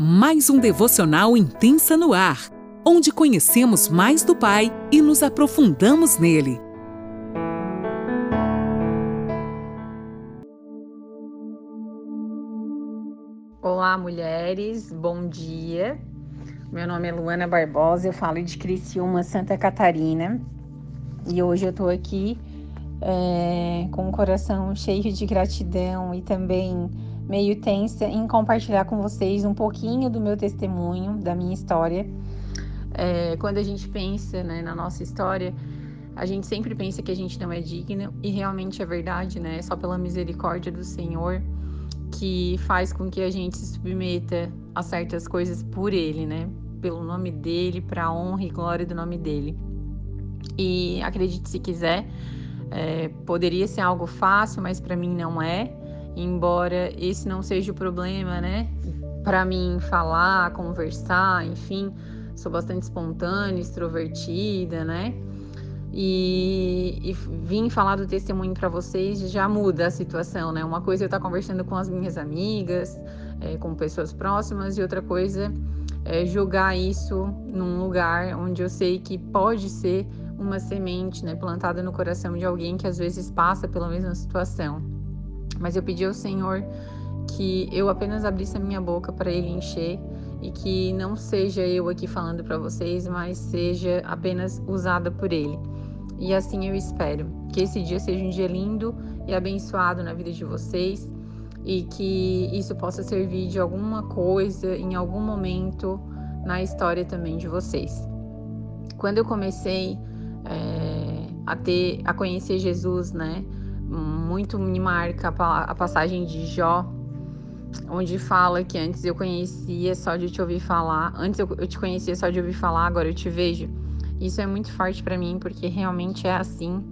mais um devocional intensa no ar, onde conhecemos mais do Pai e nos aprofundamos nele. Olá, mulheres, bom dia. Meu nome é Luana Barbosa, eu falo de Criciúma, Santa Catarina. E hoje eu tô aqui é, com o coração cheio de gratidão e também meio tensa em compartilhar com vocês um pouquinho do meu testemunho, da minha história. É, quando a gente pensa né, na nossa história, a gente sempre pensa que a gente não é digno e realmente é verdade, né? É só pela misericórdia do Senhor que faz com que a gente se submeta a certas coisas por Ele, né? Pelo nome dele, para a honra e glória do nome dele. E acredite se quiser, é, poderia ser algo fácil, mas para mim não é embora esse não seja o problema, né? Para mim falar, conversar, enfim, sou bastante espontânea, extrovertida, né? E, e vim falar do testemunho para vocês já muda a situação, né? Uma coisa é eu estar tá conversando com as minhas amigas, é, com pessoas próximas, e outra coisa é jogar isso num lugar onde eu sei que pode ser uma semente né, plantada no coração de alguém que às vezes passa pela mesma situação. Mas eu pedi ao Senhor que eu apenas abrisse a minha boca para Ele encher e que não seja eu aqui falando para vocês, mas seja apenas usada por Ele. E assim eu espero que esse dia seja um dia lindo e abençoado na vida de vocês e que isso possa servir de alguma coisa em algum momento na história também de vocês. Quando eu comecei é, a ter, a conhecer Jesus, né? Muito me marca a passagem de Jó, onde fala que antes eu conhecia só de te ouvir falar, antes eu, te conhecia só de ouvir falar, agora eu te vejo. Isso é muito forte para mim porque realmente é assim.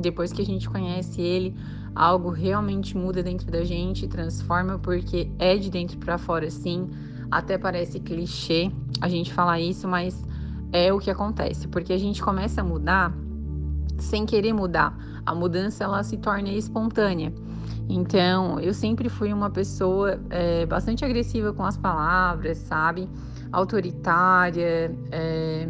Depois que a gente conhece ele, algo realmente muda dentro da gente, transforma porque é de dentro para fora, sim. Até parece clichê a gente falar isso, mas é o que acontece, porque a gente começa a mudar sem querer mudar. A mudança ela se torna espontânea. Então, eu sempre fui uma pessoa é, bastante agressiva com as palavras, sabe? Autoritária, é,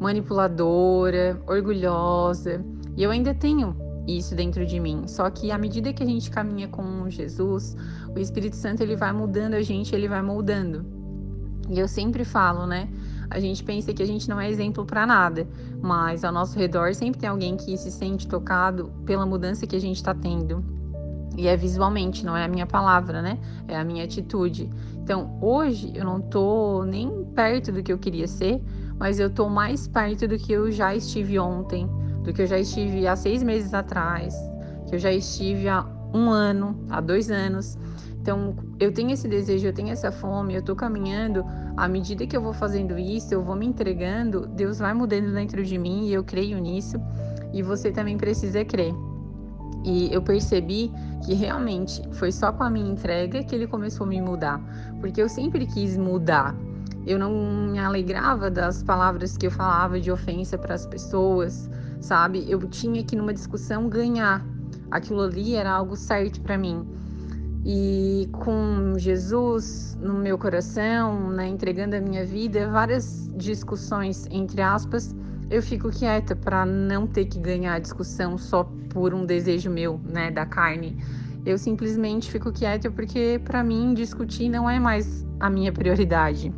manipuladora, orgulhosa. E eu ainda tenho isso dentro de mim. Só que à medida que a gente caminha com Jesus, o Espírito Santo ele vai mudando a gente, ele vai moldando. E eu sempre falo, né? A gente pensa que a gente não é exemplo para nada, mas ao nosso redor sempre tem alguém que se sente tocado pela mudança que a gente está tendo. E é visualmente, não é a minha palavra, né? É a minha atitude. Então, hoje eu não tô nem perto do que eu queria ser, mas eu tô mais perto do que eu já estive ontem, do que eu já estive há seis meses atrás, que eu já estive há um ano, há dois anos. Então, eu tenho esse desejo, eu tenho essa fome, eu tô caminhando à medida que eu vou fazendo isso, eu vou me entregando, Deus vai mudando dentro de mim e eu creio nisso. E você também precisa crer. E eu percebi que realmente foi só com a minha entrega que ele começou a me mudar, porque eu sempre quis mudar. Eu não me alegrava das palavras que eu falava de ofensa para as pessoas, sabe? Eu tinha que numa discussão ganhar. Aquilo ali era algo certo para mim. E com Jesus no meu coração, né, entregando a minha vida, várias discussões, entre aspas, eu fico quieta para não ter que ganhar a discussão só por um desejo meu, né, da carne. Eu simplesmente fico quieta porque para mim discutir não é mais a minha prioridade.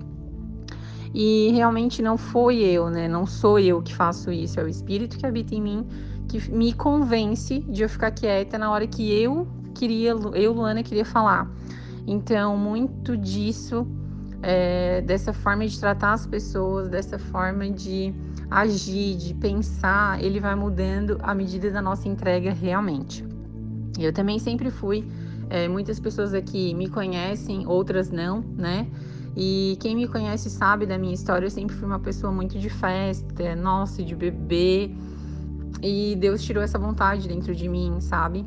E realmente não foi eu, né? Não sou eu que faço isso, é o espírito que habita em mim que me convence de eu ficar quieta na hora que eu queria, eu, Luana, queria falar. Então, muito disso, é, dessa forma de tratar as pessoas, dessa forma de agir, de pensar, ele vai mudando à medida da nossa entrega realmente. Eu também sempre fui, é, muitas pessoas aqui me conhecem, outras não, né? E quem me conhece sabe da minha história, eu sempre fui uma pessoa muito de festa, nossa, de beber. E Deus tirou essa vontade dentro de mim, sabe?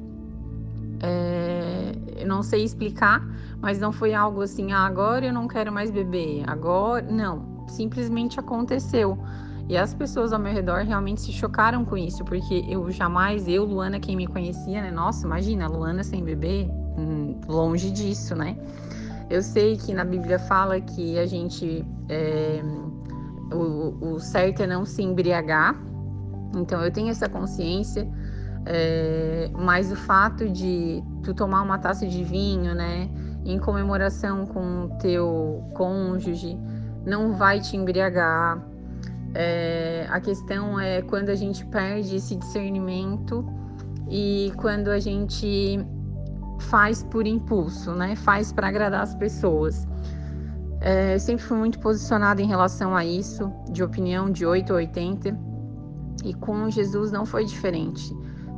É, não sei explicar, mas não foi algo assim, ah, agora eu não quero mais beber, agora. Não, simplesmente aconteceu. E as pessoas ao meu redor realmente se chocaram com isso, porque eu jamais, eu, Luana, quem me conhecia, né? Nossa, imagina, Luana sem beber, hum, longe disso, né? Eu sei que na Bíblia fala que a gente. É, o, o certo é não se embriagar, então eu tenho essa consciência, é, mas o fato de tu tomar uma taça de vinho, né, em comemoração com o teu cônjuge, não vai te embriagar. É, a questão é quando a gente perde esse discernimento e quando a gente faz por impulso, né? Faz para agradar as pessoas. É, sempre fui muito posicionada em relação a isso, de opinião de 8 ou 80, e com Jesus não foi diferente.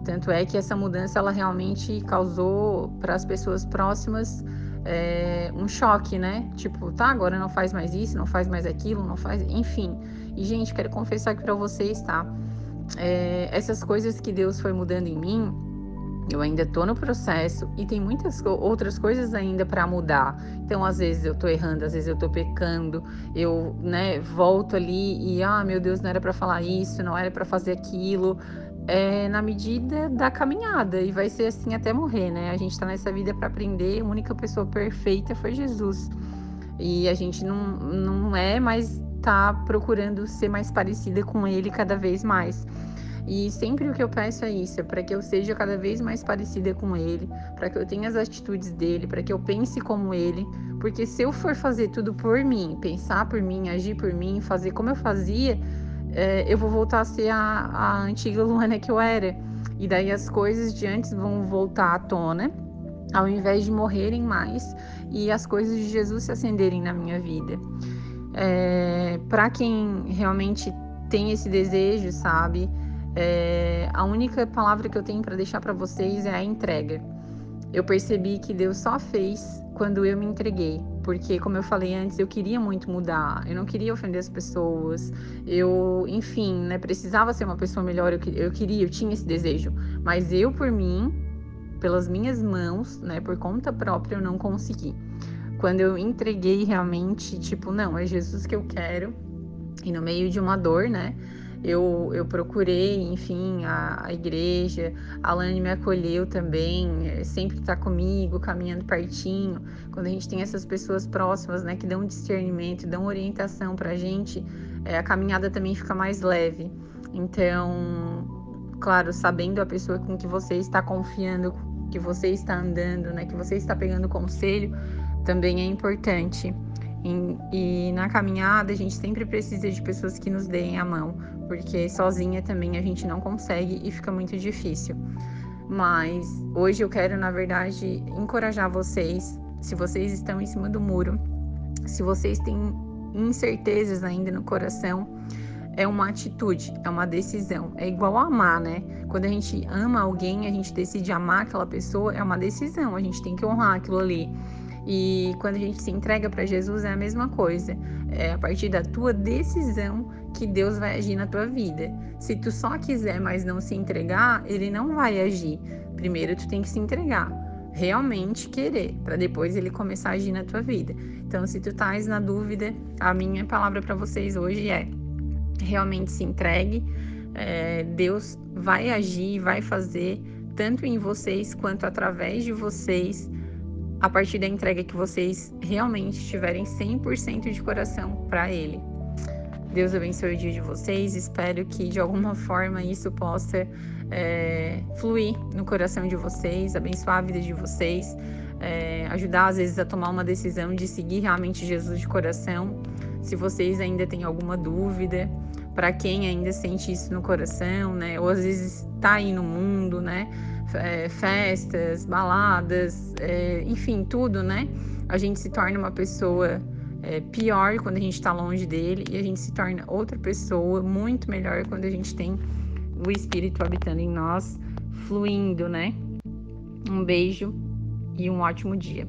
Tanto é que essa mudança ela realmente causou para as pessoas próximas é, um choque, né? Tipo, tá, agora não faz mais isso, não faz mais aquilo, não faz. Enfim. E, gente, quero confessar aqui para vocês, tá? É, essas coisas que Deus foi mudando em mim, eu ainda tô no processo e tem muitas outras coisas ainda para mudar. Então, às vezes eu tô errando, às vezes eu tô pecando, eu, né, volto ali e ah, meu Deus, não era para falar isso, não era para fazer aquilo. É na medida da caminhada e vai ser assim até morrer, né? A gente tá nessa vida para aprender, a única pessoa perfeita foi Jesus. E a gente não, não é, mas tá procurando ser mais parecida com ele cada vez mais. E sempre o que eu peço é isso, é para que eu seja cada vez mais parecida com ele, para que eu tenha as atitudes dele, para que eu pense como ele, porque se eu for fazer tudo por mim, pensar por mim, agir por mim, fazer como eu fazia, é, eu vou voltar a ser a, a antiga Luana que eu era. E daí as coisas de antes vão voltar à tona, ao invés de morrerem mais e as coisas de Jesus se acenderem na minha vida. É, para quem realmente tem esse desejo, sabe? É, a única palavra que eu tenho para deixar para vocês é a entrega. Eu percebi que Deus só fez quando eu me entreguei, porque como eu falei antes, eu queria muito mudar, eu não queria ofender as pessoas, eu, enfim, né, precisava ser uma pessoa melhor, eu, eu queria, eu tinha esse desejo, mas eu por mim, pelas minhas mãos, né, por conta própria, eu não consegui. Quando eu entreguei realmente, tipo, não, é Jesus que eu quero, e no meio de uma dor, né, eu, eu procurei, enfim, a, a igreja, a Lani me acolheu também, é, sempre está comigo, caminhando pertinho. Quando a gente tem essas pessoas próximas, né, que dão discernimento, dão orientação para a gente, é, a caminhada também fica mais leve. Então, claro, sabendo a pessoa com que você está confiando, que você está andando, né, que você está pegando conselho, também é importante. E, na caminhada a gente sempre precisa de pessoas que nos deem a mão, porque sozinha também a gente não consegue e fica muito difícil. Mas hoje eu quero, na verdade, encorajar vocês, se vocês estão em cima do muro, se vocês têm incertezas ainda no coração, é uma atitude, é uma decisão. É igual amar, né? Quando a gente ama alguém, a gente decide amar aquela pessoa, é uma decisão, a gente tem que honrar aquilo ali. E quando a gente se entrega para Jesus é a mesma coisa. É a partir da tua decisão que Deus vai agir na tua vida. Se tu só quiser, mas não se entregar, ele não vai agir. Primeiro tu tem que se entregar, realmente querer, para depois ele começar a agir na tua vida. Então, se tu estás na dúvida, a minha palavra para vocês hoje é: realmente se entregue. É, Deus vai agir, vai fazer tanto em vocês quanto através de vocês a partir da entrega que vocês realmente tiverem 100% de coração para Ele. Deus abençoe o dia de vocês. Espero que de alguma forma isso possa é, fluir no coração de vocês, abençoar a vida de vocês, é, ajudar às vezes a tomar uma decisão de seguir realmente Jesus de coração. Se vocês ainda têm alguma dúvida, para quem ainda sente isso no coração, né? Ou às vezes está aí no mundo, né? é, festas, baladas, é, enfim, tudo, né? A gente se torna uma pessoa é, pior quando a gente está longe dele e a gente se torna outra pessoa muito melhor quando a gente tem o Espírito habitando em nós, fluindo, né? Um beijo e um ótimo dia.